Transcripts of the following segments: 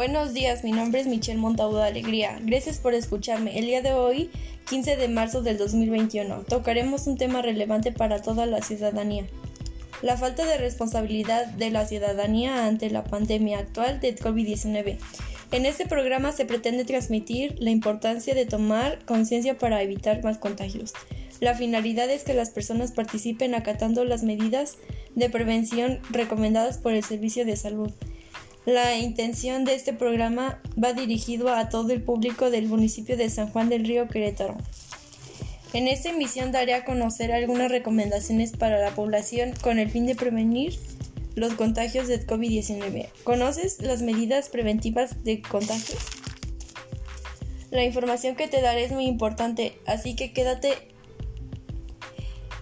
Buenos días, mi nombre es Michelle Montaúda Alegría. Gracias por escucharme. El día de hoy, 15 de marzo del 2021, tocaremos un tema relevante para toda la ciudadanía. La falta de responsabilidad de la ciudadanía ante la pandemia actual de COVID-19. En este programa se pretende transmitir la importancia de tomar conciencia para evitar más contagios. La finalidad es que las personas participen acatando las medidas de prevención recomendadas por el Servicio de Salud. La intención de este programa va dirigido a todo el público del municipio de San Juan del Río Querétaro. En esta emisión daré a conocer algunas recomendaciones para la población con el fin de prevenir los contagios de COVID-19. ¿Conoces las medidas preventivas de contagios? La información que te daré es muy importante, así que quédate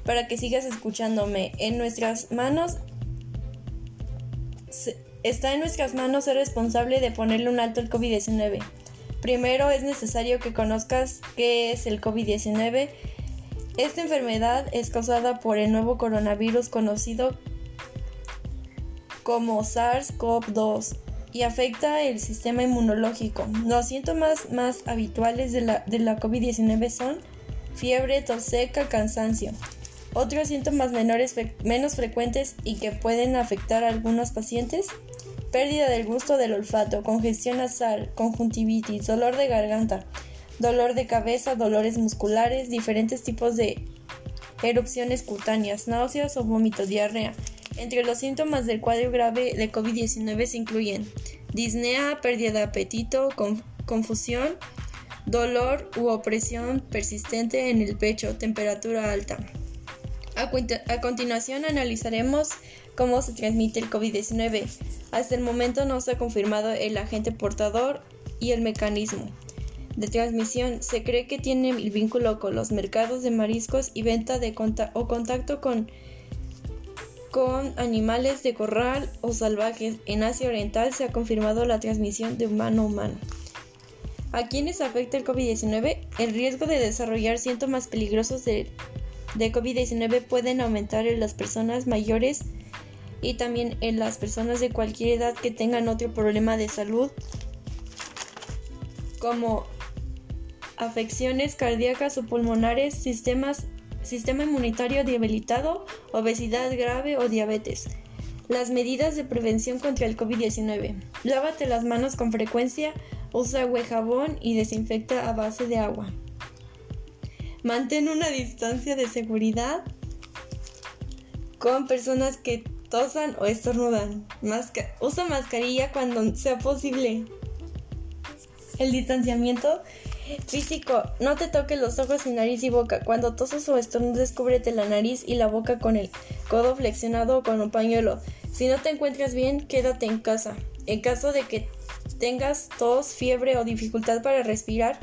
para que sigas escuchándome. En nuestras manos Está en nuestras manos ser responsable de ponerle un alto al COVID-19. Primero es necesario que conozcas qué es el COVID-19. Esta enfermedad es causada por el nuevo coronavirus conocido como SARS-CoV-2 y afecta el sistema inmunológico. Los síntomas más habituales de la, de la COVID-19 son fiebre, tos seca, cansancio. Otros síntomas menores menos frecuentes y que pueden afectar a algunos pacientes pérdida del gusto del olfato, congestión nasal, conjuntivitis, dolor de garganta, dolor de cabeza, dolores musculares, diferentes tipos de erupciones cutáneas, náuseas o vómito, diarrea. Entre los síntomas del cuadro grave de COVID-19 se incluyen disnea, pérdida de apetito, confusión, dolor u opresión persistente en el pecho, temperatura alta. A, continuación analizaremos cómo se transmite el COVID-19. Hasta el momento no se ha confirmado el agente portador y el mecanismo de transmisión. Se cree que tiene el vínculo con los mercados de mariscos y venta de o contacto con, con animales de corral o salvajes. En Asia Oriental se ha confirmado la transmisión de humano a humano. ¿A quiénes afecta el COVID-19? El riesgo de desarrollar síntomas peligrosos de de COVID-19 pueden aumentar en las personas mayores y también en las personas de cualquier edad que tengan otro problema de salud como afecciones cardíacas o pulmonares, sistema inmunitario debilitado, obesidad grave o diabetes. Las medidas de prevención contra el COVID-19. Lávate las manos con frecuencia, usa agua y jabón y desinfecta a base de agua. Mantén una distancia de seguridad con personas que tosan o estornudan. usa mascarilla cuando sea posible. El distanciamiento físico. No te toques los ojos nariz y boca. Cuando tosas o estornudes, cúbrete la nariz y la boca con el codo flexionado o con un pañuelo. Si no te encuentras bien, quédate en casa. En caso de que tengas tos, fiebre o dificultad para respirar,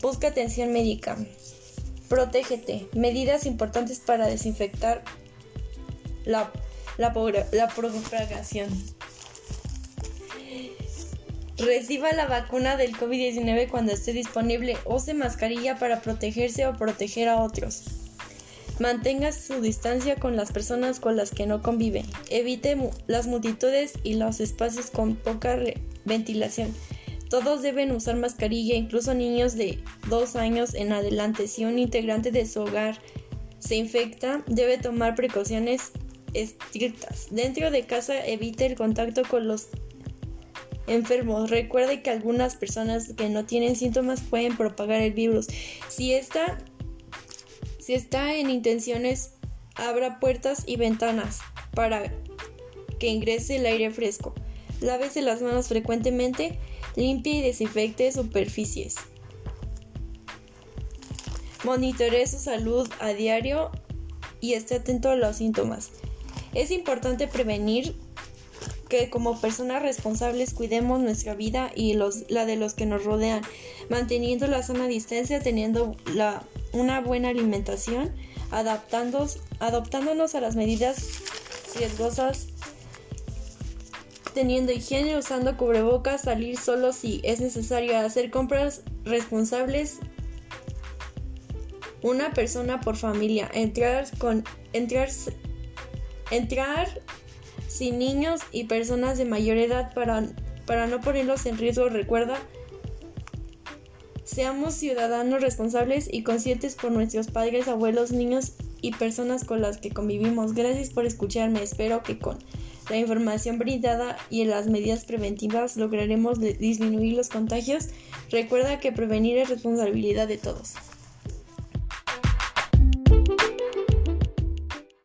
busca atención médica. Protégete. Medidas importantes para desinfectar la, la, la propagación. Reciba la vacuna del COVID-19 cuando esté disponible. Use mascarilla para protegerse o proteger a otros. Mantenga su distancia con las personas con las que no convive. Evite las multitudes y los espacios con poca ventilación. Todos deben usar mascarilla, incluso niños de 2 años en adelante. Si un integrante de su hogar se infecta, debe tomar precauciones estrictas. Dentro de casa evite el contacto con los enfermos. Recuerde que algunas personas que no tienen síntomas pueden propagar el virus. Si está, si está en intenciones, abra puertas y ventanas para que ingrese el aire fresco. Lávese las manos frecuentemente Limpie y desinfecte superficies. Monitoree su salud a diario y esté atento a los síntomas. Es importante prevenir que como personas responsables cuidemos nuestra vida y la de los que nos rodean, manteniendo la sana distancia, teniendo una buena alimentación, adaptándonos a las medidas riesgosas teniendo higiene, usando cubrebocas, salir solo si es necesario, hacer compras responsables. Una persona por familia, entrar con entrar entrar sin niños y personas de mayor edad para para no ponerlos en riesgo. Recuerda, seamos ciudadanos responsables y conscientes por nuestros padres, abuelos, niños y personas con las que convivimos. Gracias por escucharme. Espero que con la información brindada y las medidas preventivas lograremos disminuir los contagios. Recuerda que prevenir es responsabilidad de todos.